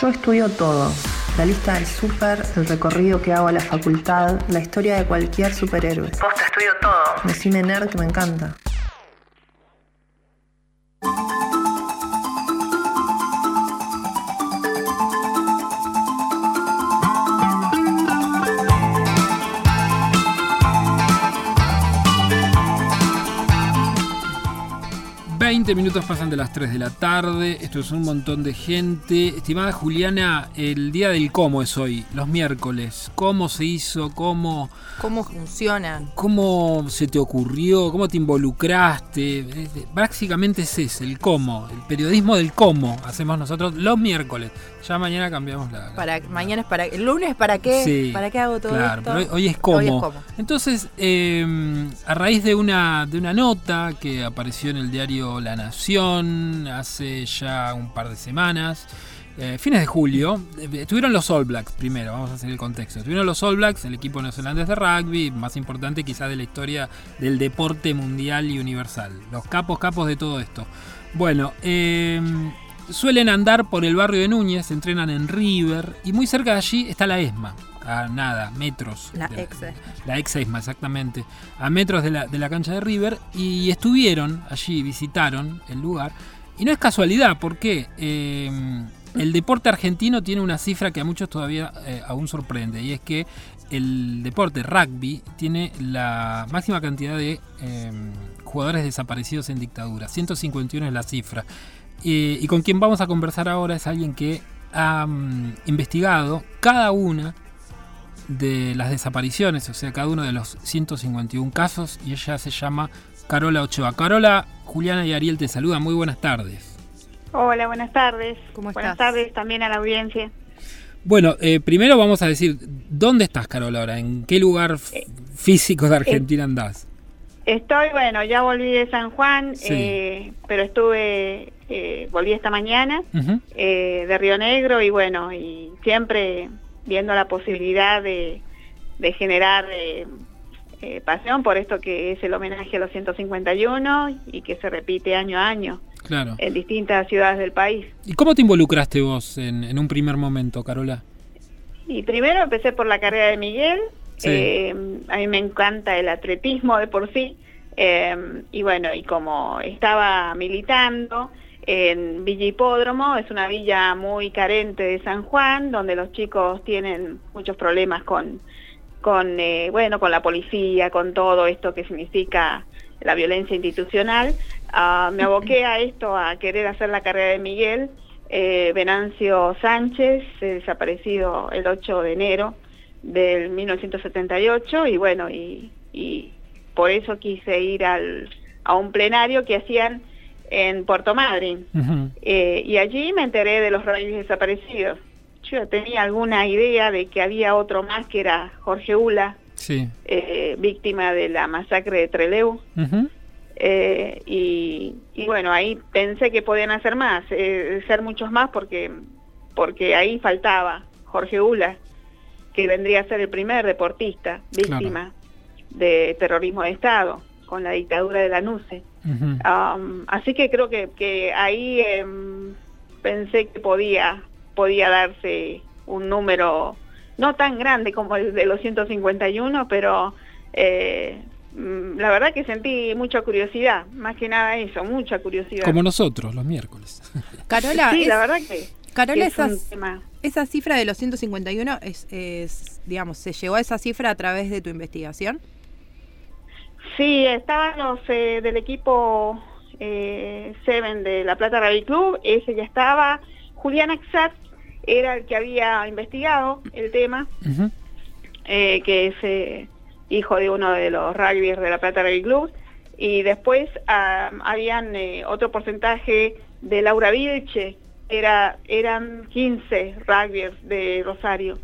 Yo estudio todo. La lista del súper, el recorrido que hago a la facultad, la historia de cualquier superhéroe. Posta, estudio todo. Decime nerd que me encanta. 20 minutos pasan de las 3 de la tarde, esto es un montón de gente. Estimada Juliana, el día del cómo es hoy, los miércoles. ¿Cómo se hizo? ¿Cómo, ¿Cómo funciona? ¿Cómo se te ocurrió? ¿Cómo te involucraste? Básicamente es ese, el cómo, el periodismo del cómo hacemos nosotros los miércoles. Ya mañana cambiamos la... Para, mañana es para... ¿El lunes para qué? ¿Para qué hago todo claro, esto? Pero hoy, es cómo. Entonces, em, a raíz de una, de una nota que apareció en el diario La Nación hace ya un par de semanas, eh, fines de julio, eh, estuvieron los All Blacks primero, vamos a hacer el contexto. Estuvieron los All Blacks, el equipo neozelandés de rugby, más importante quizás de la historia del deporte mundial y universal. Los capos, capos de todo esto. Bueno, eh, Suelen andar por el barrio de Núñez, entrenan en River y muy cerca de allí está la ESMA, a nada, metros. La ex La ex exactamente. A metros de la, cancha de River y estuvieron allí, visitaron el lugar. Y no es casualidad, porque eh, el deporte argentino tiene una cifra que a muchos todavía eh, aún sorprende, y es que el deporte rugby tiene la máxima cantidad de eh, jugadores desaparecidos en dictadura. 151 es la cifra y con quien vamos a conversar ahora es alguien que ha mm, investigado cada una de las desapariciones, o sea, cada uno de los 151 casos, y ella se llama Carola Ochoa. Carola, Juliana y Ariel te saludan, muy buenas tardes. Hola, buenas tardes. ¿Cómo buenas tardes también a la audiencia. Bueno, eh, primero vamos a decir, ¿dónde estás, Carola, ahora? ¿En qué lugar eh, físico de Argentina andás? Estoy, bueno, ya volví de San Juan, eh, pero estuve, eh, volví esta mañana eh, de Río Negro y bueno, y siempre viendo la posibilidad de, generar pasión por esto que es el homenaje a los 151 y que se repite año a año claro. en distintas ciudades del país. ¿Y cómo te involucraste vos en, en un primer momento, Carola? Y primero empecé por la carrera de Miguel, eh, a mí me encanta el atletismo de por sí. Eh, y bueno, y como estaba militando en Villa Hipódromo, es una villa muy carente de San Juan, donde los chicos tienen muchos problemas con, con eh, bueno, con la policía, con todo esto que significa la violencia institucional. Ah, me aboqué a esto, a querer hacer la carrera de Miguel. Venancio Sánchez, desaparecido el 8 de enero, del 1978 y bueno, y, por eso quise ir al, a un plenario que hacían en Puerto Madryn. Eh, y allí me enteré de los reyes desaparecidos. Yo tenía alguna idea de que había otro más que era Jorge Ula, eh, víctima de la masacre de Treleu. Eh, y, y, bueno, ahí pensé que podían hacer más, ser muchos más porque, porque ahí faltaba Jorge Ula que vendría a ser el primer deportista víctima de terrorismo de Estado con la dictadura de la NUCE. Um, así que creo que, que ahí em, pensé que podía, podía darse un número no tan grande como el de los 151, pero eh, mm, la verdad que sentí mucha curiosidad, más que nada eso, mucha curiosidad. Como nosotros los miércoles. Carola, sí, la verdad que Carola, es esa cifra de los 151 es, es, digamos, ¿se llegó a esa cifra a través de tu investigación? Sí, estaban los eh, del equipo eh, Seven de La Plata Rally Club, ese ya estaba. Julián Axat era el que había investigado el tema, eh, que es eh, hijo de uno de los rugbyers de La Plata Rally Club. Y después ah, habían otro porcentaje de Laura Vilche, era, eran 15 rugbyers de Rosario,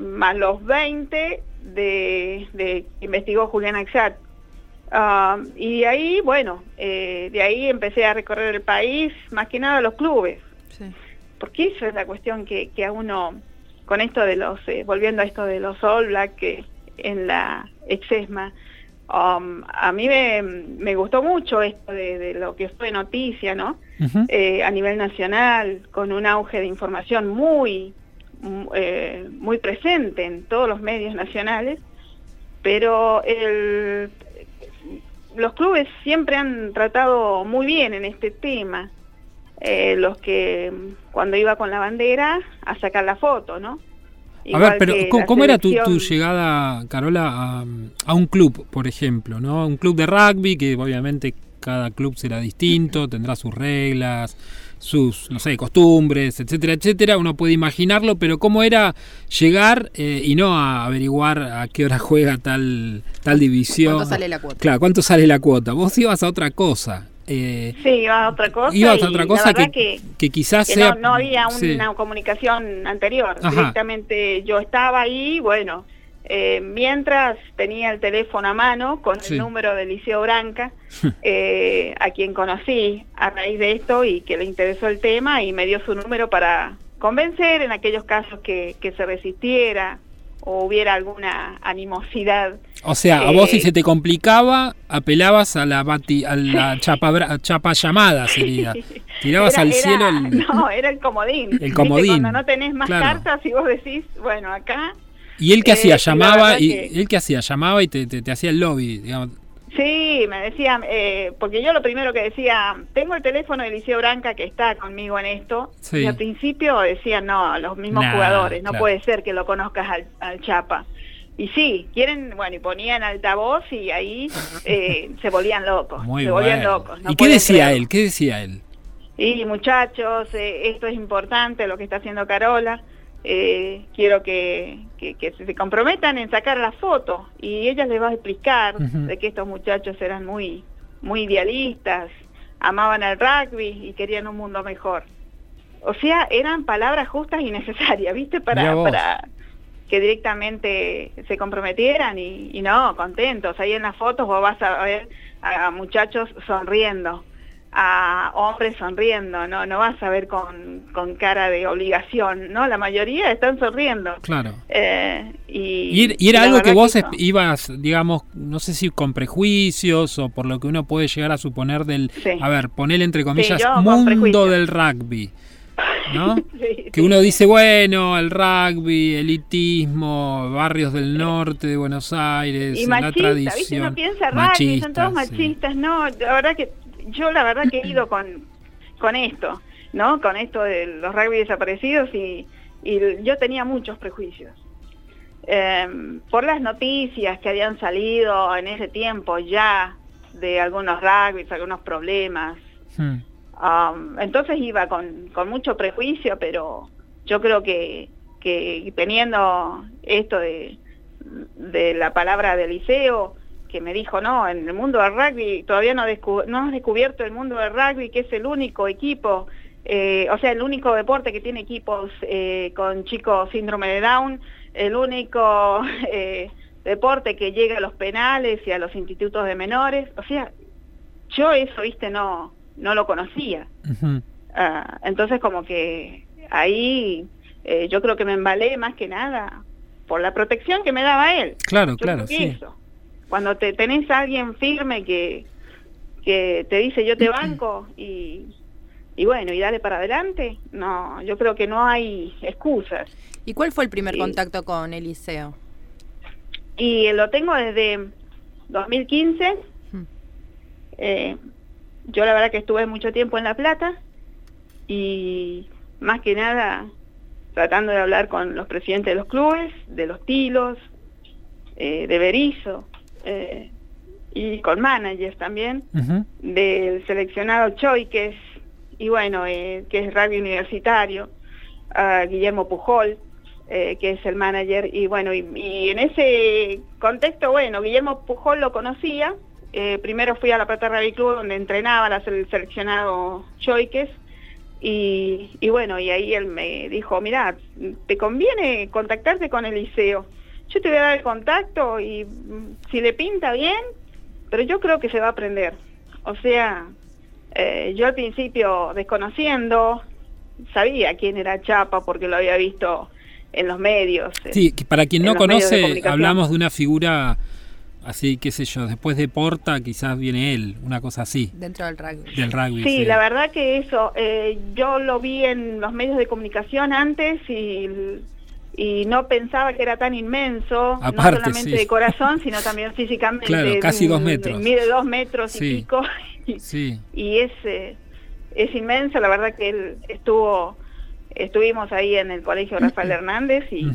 más los 20 de, de investigó Julián Axat. Ah, y de ahí, bueno, eh, de ahí empecé a recorrer el país, más que nada los clubes. Porque eso es la cuestión que, que a uno, con esto de los, eh, volviendo a esto de los All Black, que en la exesma, Um, a mí me, gustó mucho esto de, lo que fue noticia, ¿no? Eh, a nivel nacional, con un auge de información muy, eh, muy presente en todos los medios nacionales, pero el, los clubes siempre han tratado muy bien en este tema. Eh, los que cuando iba con la bandera a sacar la foto, ¿no? a ver, pero ¿cómo, era tu, llegada, Carola, a, un club, por ejemplo? ¿no? Un club de rugby, que obviamente cada club será distinto, tendrá sus reglas, sus, no sé, costumbres, etcétera, etcétera. Uno puede imaginarlo, pero ¿cómo era llegar eh, y no a averiguar a qué hora juega tal, tal división? ¿Cuánto sale la cuota? Claro, ¿cuánto sale la cuota? Vos ibas a otra cosa. Eh, sí, iba a otra cosa. Iba a otra cosa que, que, quizás sea... no, había una comunicación anterior. Directamente yo estaba ahí, bueno, eh, mientras tenía el teléfono a mano con el número de Liceo Branca, eh, a quien conocí a raíz de esto y que le interesó el tema y me dio su número para convencer en aquellos casos que, que se resistiera o hubiera alguna animosidad. O sea, a vos si se te complicaba, apelabas a la bati, a la chapa, chapa llamada sería. Tirabas al cielo el... No, era el comodín. El comodín. Cuando no tenés más cartas y vos decís, bueno, acá... ¿Y él que hacía? Eh, llamaba y él que hacía? Llamaba y te, te, te hacía el lobby, digamos. Sí, me decía, eh, porque yo lo primero que decía, tengo el teléfono de Liceo Branca que está conmigo en esto, y al principio decían, no, los mismos jugadores, no puede ser que lo conozcas al, Chapa. Y sí, quieren, bueno, y ponían altavoz y ahí eh, se volvían locos, se volvían locos. ¿Y qué decía él? ¿Qué decía él? Y muchachos, eh, esto es importante lo que está haciendo Carola. Eh, quiero que, se comprometan en sacar la foto y ella les va a explicar de que estos muchachos eran muy, muy idealistas, amaban el rugby y querían un mundo mejor. O sea, eran palabras justas y necesarias, ¿viste? Para, para que directamente se comprometieran y, y no, contentos. Ahí en las fotos vos vas a ver a muchachos sonriendo a hombres sonriendo, no no vas a ver con, con cara de obligación, ¿no? La mayoría están sonriendo. Claro. Eh, y, y, era algo que vos ibas, digamos, no sé si con prejuicios o por lo que uno puede llegar a suponer del, a ver, poner entre comillas, mundo del rugby. ¿no? que uno dice, bueno, el rugby, elitismo, barrios del norte de Buenos Aires, la tradición. ¿viste? Uno piensa rugby, son todos machistas, no, la verdad que yo la verdad que he ido con, con esto, ¿no? Con esto de los rugby desaparecidos y, yo tenía muchos prejuicios. Em, por las noticias que habían salido en ese tiempo ya de algunos rugby, algunos problemas. Hmm. Um, entonces iba con, con mucho prejuicio, pero yo creo que, que teniendo esto de, de la palabra del liceo, que me dijo, no, en el mundo del rugby todavía no, no has descubierto el mundo del rugby, que es el único equipo, eh, o sea, el único deporte que tiene equipos eh, con chicos síndrome de Down, el único eh, deporte que llega a los penales y a los institutos de menores, o sea, yo eso, viste, no, no lo conocía. Ah, entonces como que ahí yo creo que me embalé más que nada por la protección que me daba él. Claro, claro, sí. Cuando te tenés a alguien firme que, que te dice yo te banco y, y bueno, y dale para adelante, no, yo creo que no hay excusas. ¿Y cuál fue el primer contacto con Eliseo? Y lo tengo desde 2015. Eh, yo la verdad que estuve mucho tiempo en La Plata y más que nada tratando de hablar con los presidentes de los clubes, de los tilos, eh, de Berizo, eh, y con managers también, del seleccionado Choi, que es, y bueno, eh, que es rugby universitario, a Guillermo Pujol, eh, que es el manager, y bueno, y, en ese contexto, bueno, Guillermo Pujol lo conocía, primero fui a la Plata Rugby Club donde entrenaba el seleccionado Choiques, y, y bueno, y ahí él me dijo, mira, te conviene contactarte con el liceo yo te voy a dar el contacto y mm, si le pinta bien, pero yo creo que se va a aprender. O sea, eh, yo al principio desconociendo, sabía quién era Chapa porque lo había visto en los medios. Sí, para quien no conoce, hablamos de una figura Así, qué sé yo, después de Porta quizás viene él, una cosa así. Dentro del rugby. Del rugby. Sí, la verdad que eso, eh, yo lo vi en los medios de comunicación antes y, y no pensaba que era tan inmenso, no solamente de corazón, sino también físicamente. Claro, casi dos metros. Mide dos metros y pico. Y, sí. y es, eh, es inmenso, la verdad que él estuvo, estuvimos ahí en el colegio Rafael Hernández y,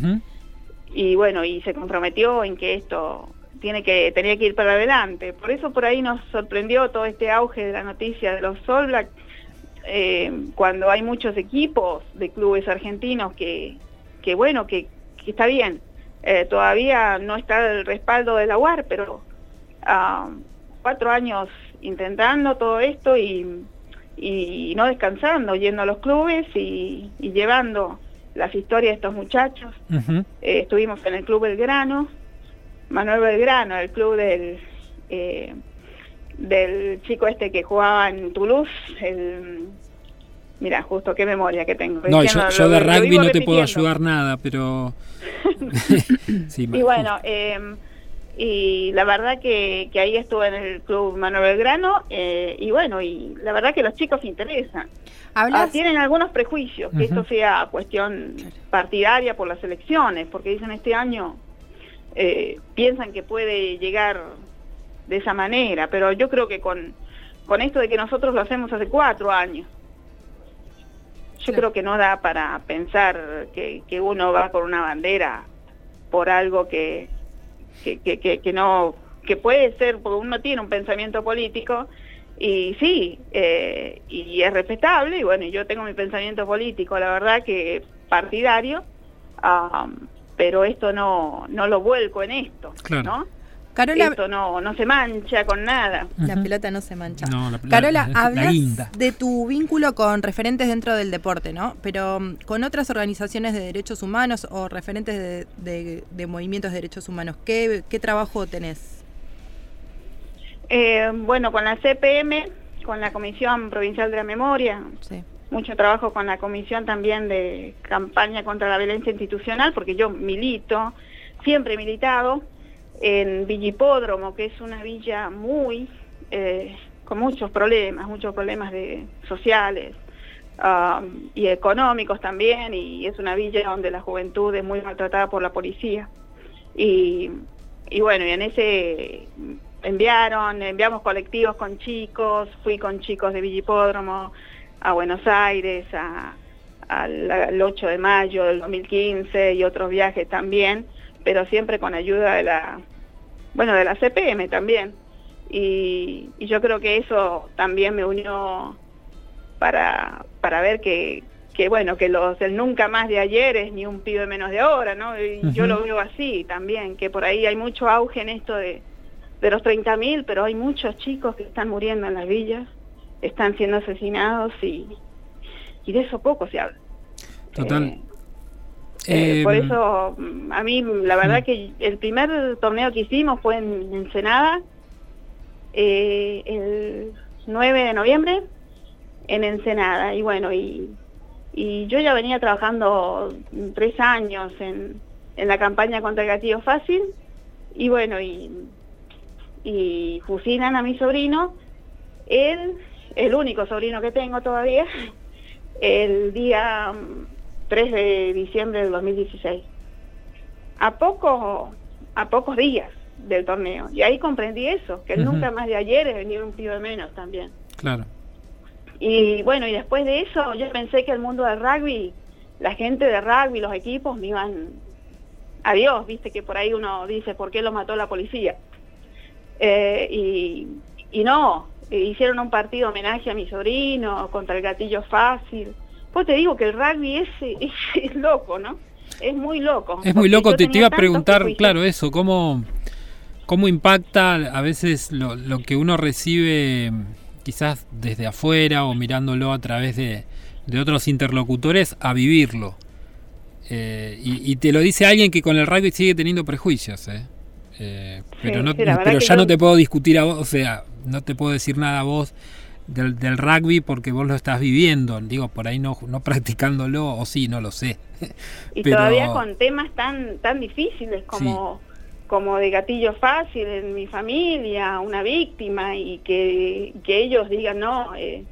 y bueno, y se comprometió en que esto tiene que tenía que ir para adelante. Por eso por ahí nos sorprendió todo este auge de la noticia de los Sol Black, eh, cuando hay muchos equipos de clubes argentinos que, que bueno, que, está bien. Eh, todavía no está el respaldo de la UAR, pero ah, cuatro años intentando todo esto y, y, no descansando, yendo a los clubes y, llevando las historias de estos muchachos. Eh, estuvimos en el Club Belgrano, Manuel Belgrano, el club del, eh, del chico este que jugaba en Toulouse, el, mira, justo qué memoria que tengo. No, yo, de rugby no te puedo ayudar nada, pero... sí, y bueno, eh, y la verdad que, que, ahí estuve en el club Manuel Belgrano eh, y bueno, y la verdad que los chicos se interesan. Ah, tienen algunos prejuicios, que esto sea cuestión partidaria por las elecciones, porque dicen este año eh, piensan que puede llegar de esa manera, pero yo creo que con, con esto de que nosotros lo hacemos hace cuatro años, yo creo que no da para pensar que, que, uno va por una bandera por algo que, que, que, que, no que puede ser porque uno tiene un pensamiento político y sí eh, y es respetable y bueno yo tengo mi pensamiento político la verdad que partidario pero esto no, no lo vuelco en esto, ¿no? Carola, esto no, no se mancha con nada. La pelota no se mancha. Carola, hablas de tu vínculo con referentes dentro del deporte, ¿no? Pero mm, con otras organizaciones de derechos humanos o referentes de, de, movimientos de derechos humanos, ¿qué, qué trabajo tenés? Eh, bueno, con la CPM, con la Comisión Provincial de la Memoria, sí mucho trabajo con la comisión también de campaña contra la violencia institucional, porque yo milito, siempre he militado, en Villipódromo, que es una villa muy, eh, con muchos problemas, muchos problemas de, sociales um, y económicos también, y es una villa donde la juventud es muy maltratada por la policía. Y, bueno, y en ese enviaron, enviamos colectivos con chicos, fui con chicos de Villipódromo, a Buenos Aires, al 8 de mayo del 2015 y otros viajes también, pero siempre con ayuda de la, bueno, de la CPM también. Y, yo creo que eso también me unió para, para ver que, que bueno, que los el nunca más de ayer es ni un pibe menos de ahora, ¿no? Y yo lo veo así también, que por ahí hay mucho auge en esto de, de los 30.000, pero hay muchos chicos que están muriendo en las villas están siendo asesinados y, y de eso poco se habla. Total. Eh, eh, por em, eso, a mí, la verdad que el primer torneo que hicimos fue en Ensenada, eh, el 9 de noviembre, en Ensenada. Y bueno, y, y yo ya venía trabajando tres años en, en la campaña contra el gatillo fácil. Y bueno, y, y fusilan a mi sobrino. Él el único sobrino que tengo todavía, el día 3 mm, de diciembre del 2016. A poco, a pocos días del torneo. Y ahí comprendí eso, que nunca más de ayer es venir un de menos también. Claro. Y bueno, y después de eso yo pensé que el mundo del rugby, la gente de rugby, los equipos me iban adiós, viste que por ahí uno dice, ¿por qué lo mató la policía? Eh, y, y no, hicieron un partido homenaje a mi sobrino contra el gatillo fácil. Pues te digo que el rugby es, es, loco, ¿no? Es muy loco. Es muy loco, te, iba a preguntar, claro, eso, ¿cómo, cómo impacta a veces lo, lo que uno recibe quizás desde afuera o mirándolo a través de, de otros interlocutores a vivirlo. Eh, y, y, te lo dice alguien que con el rugby sigue teniendo prejuicios, ¿eh? Eh, pero no, pero ya no te puedo discutir a vos, o sea, no te puedo decir nada a vos del, del, rugby porque vos lo estás viviendo, digo, por ahí no, no practicándolo, o sí, no lo sé. Y todavía con temas tan, tan difíciles como como de gatillo fácil en mi familia, una víctima, y que, que ellos digan, no, eh,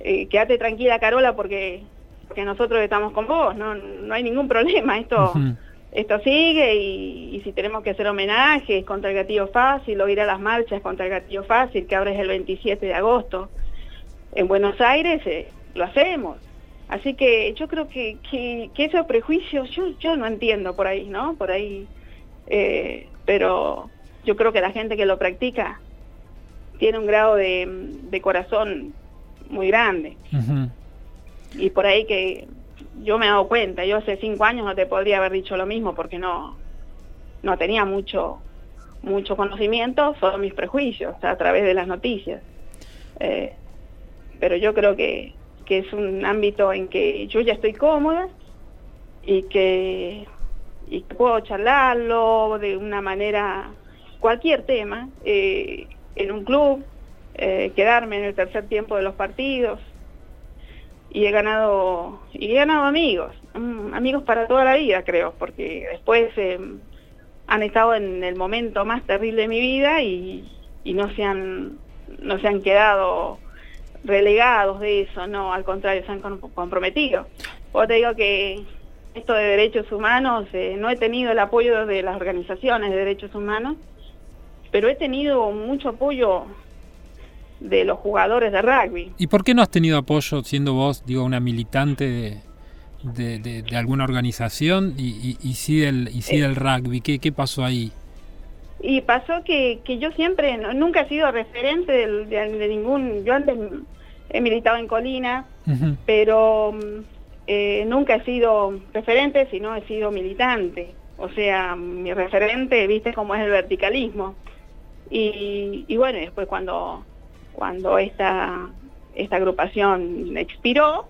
eh, quédate tranquila Carola porque, porque nosotros estamos con vos, no, no hay ningún problema, esto, esto sigue y, y, si tenemos que hacer homenajes contra el gatillo fácil o ir a las marchas contra el gatillo fácil, que ahora es el 27 de agosto, en Buenos Aires, eh, lo hacemos. Así que yo creo que, que, que, esos prejuicios yo, yo no entiendo por ahí, ¿no? Por ahí eh, pero yo creo que la gente que lo practica tiene un grado de, corazón muy grande. Y por ahí que yo me he dado cuenta, yo hace cinco años no te podría haber dicho lo mismo porque no, no tenía mucho, mucho conocimiento, solo mis prejuicios a través de las noticias. Eh, pero yo creo que, que es un ámbito en que yo ya estoy cómoda y que y puedo charlarlo de una manera, cualquier tema, eh, en un club, eh, quedarme en el tercer tiempo de los partidos. Y he ganado y he ganado amigos, mm, amigos para toda la vida creo, porque después eh, han estado en el momento más terrible de mi vida y, y no se han no se han quedado relegados de eso, no, al contrario, se han comprometido. O te digo que esto de derechos humanos, eh, no he tenido el apoyo de las organizaciones de derechos humanos, pero he tenido mucho apoyo de los jugadores de rugby. ¿Y por qué no has tenido apoyo siendo vos, digo, una militante de, de, alguna organización y, y, sí del, y sí del rugby? ¿Qué, ¿Qué pasó ahí? Y pasó que, que yo siempre, nunca he sido referente de, ningún, yo antes he militado en Colina, pero eh, nunca he sido referente, sino he sido militante. O sea, mi referente, viste cómo es el verticalismo. Y, y bueno, después cuando, cuando esta, esta agrupación expiró,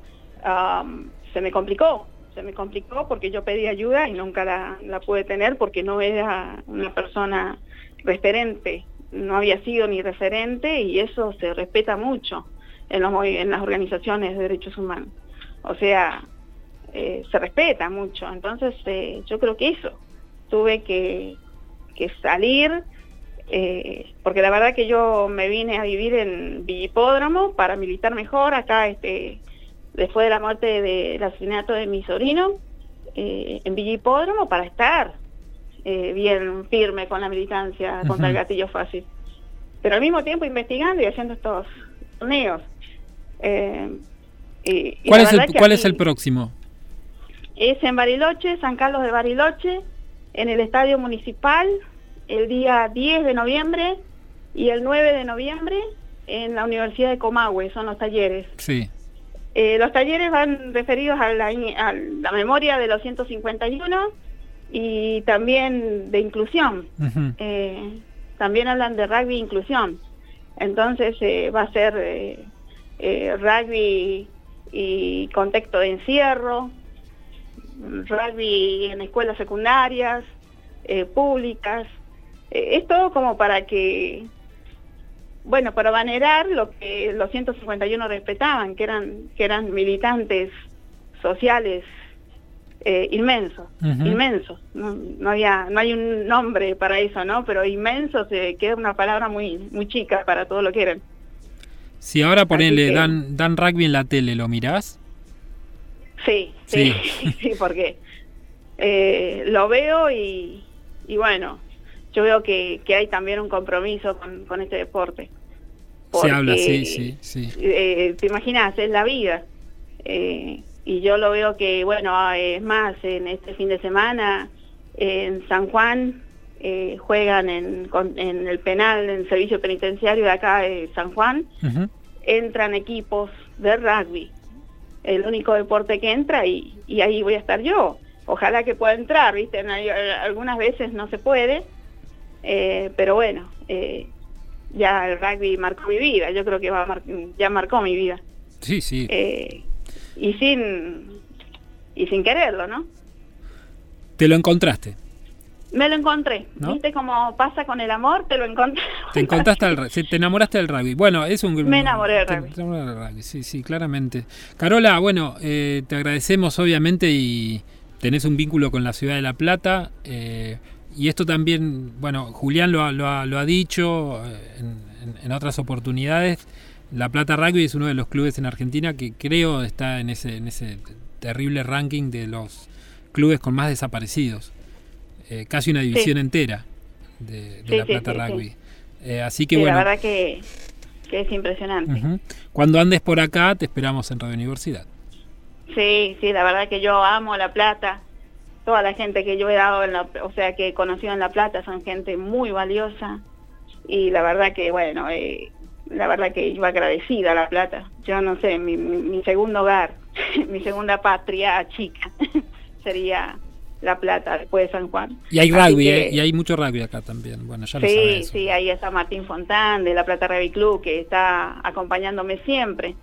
se me complicó. Se me complicó porque yo pedí ayuda y nunca la, la pude tener porque no era una persona referente. No había sido ni referente y eso se respeta mucho en, los, en las organizaciones de derechos humanos o sea, eh, se respeta mucho. Entonces, eh, yo creo que eso, tuve que, que salir, eh, porque la verdad que yo me vine a vivir en Villipódromo para militar mejor, acá este después de la muerte del asesinato de mi sobrino, en Villipódromo para estar bien firme con la militancia contra el gatillo fácil. Pero al mismo tiempo investigando y haciendo estos torneos. ¿Cuál, es el, ¿Cuál es el próximo? Es en Bariloche, San Carlos de Bariloche, en el Estadio Municipal, el día 10 de noviembre y el 9 de noviembre en la Universidad de Comahue, son los talleres. Sí. Eh, los talleres van referidos a la, memoria de los 151 y también de inclusión. Eh, también hablan de rugby e inclusión. Entonces eh, va a ser rugby y contexto de encierro, rugby en escuelas secundarias, públicas. Es todo como para que, bueno, para venerar lo que los 151 respetaban, que eran, que eran militantes sociales eh, inmensos, inmensos. No, había, no hay un nombre para eso, ¿no? Pero inmensos eh, queda una palabra muy, muy chica para todo lo que eran. Si ahora ponele, dan, dan rugby en la tele, ¿lo mirás? Sí, sí, sí, porque eh, lo veo y, y, bueno, yo veo que, que, hay también un compromiso con, con este deporte. Se habla, sí, sí, sí. Eh, te imaginas, es la vida. Eh, y yo lo veo que, bueno, es más, en este fin de semana en San Juan juegan en, en, el penal, en el servicio penitenciario de acá de San Juan, entran equipos de rugby el único deporte que entra y, y ahí voy a estar yo. Ojalá que pueda entrar, ¿viste? algunas veces no se puede, eh, pero bueno, eh, ya el rugby marcó mi vida, yo creo que va ya marcó mi vida. Sí, sí. Eh, y sin y sin quererlo, ¿no? Te lo encontraste. Me lo encontré. ¿Viste cómo pasa con el amor? Te lo encontré. Te encontraste al te enamoraste del rugby. Bueno, es un Me enamoré del rugby. del rugby. Sí, sí, claramente. Carola, bueno, eh, te agradecemos obviamente y tenés un vínculo con la ciudad de La Plata. Eh, y esto también, bueno, Julián lo, lo, ha, dicho eh, en, otras oportunidades, La Plata Rugby es uno de los clubes en Argentina que creo está en ese, en ese terrible ranking de los clubes con más desaparecidos. Eh, casi una división entera de, La Plata Rugby. Eh, así que bueno. La verdad que, es impresionante. Cuando andes por acá, te esperamos en Radio Universidad. Sí, sí, la verdad que yo amo La Plata toda la gente que yo he dado, en la, o sea, que he conocido en La Plata son gente muy valiosa y la verdad que, bueno, eh, la verdad que yo agradecida a La Plata. Yo no sé, mi, mi, segundo hogar, mi segunda patria chica sería La Plata, después de San Juan. Y hay rugby, eh, y hay mucho rugby acá también. Bueno, ya lo Sí, sí, ahí está Martín Fontán de La Plata Rugby Club, que está acompañándome siempre.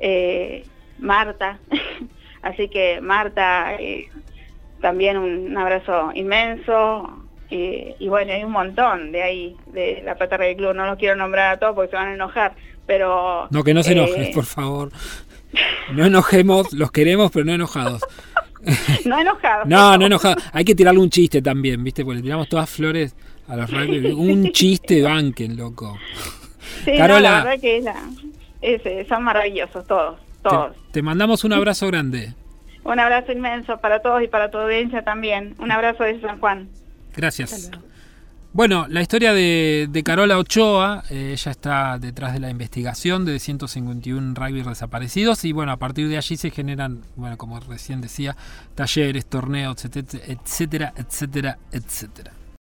Eh, Marta, así que Marta, eh, también un abrazo inmenso. Y, bueno, hay un montón de ahí, de la Plata del Club. No los quiero nombrar a todos porque se van a enojar, pero... No, que no se enojen, eh, por favor. No enojemos, los queremos, pero no enojados. no enojados. no, no enojados. Hay que tirarle un chiste también, ¿viste? Porque le tiramos todas flores a los rugby. Un chiste banquen, loco. Sí, Carola, la verdad que es son maravillosos todos, todos. te mandamos un abrazo grande. Un abrazo inmenso para todos y para tu audiencia también. Un abrazo de San Juan. Gracias. Bueno, la historia de, Carola Ochoa, eh, ella está detrás de la investigación de 151 rugby desaparecidos y bueno, a partir de allí se generan, bueno, como recién decía, talleres, torneos, etcétera, etcétera, etcétera.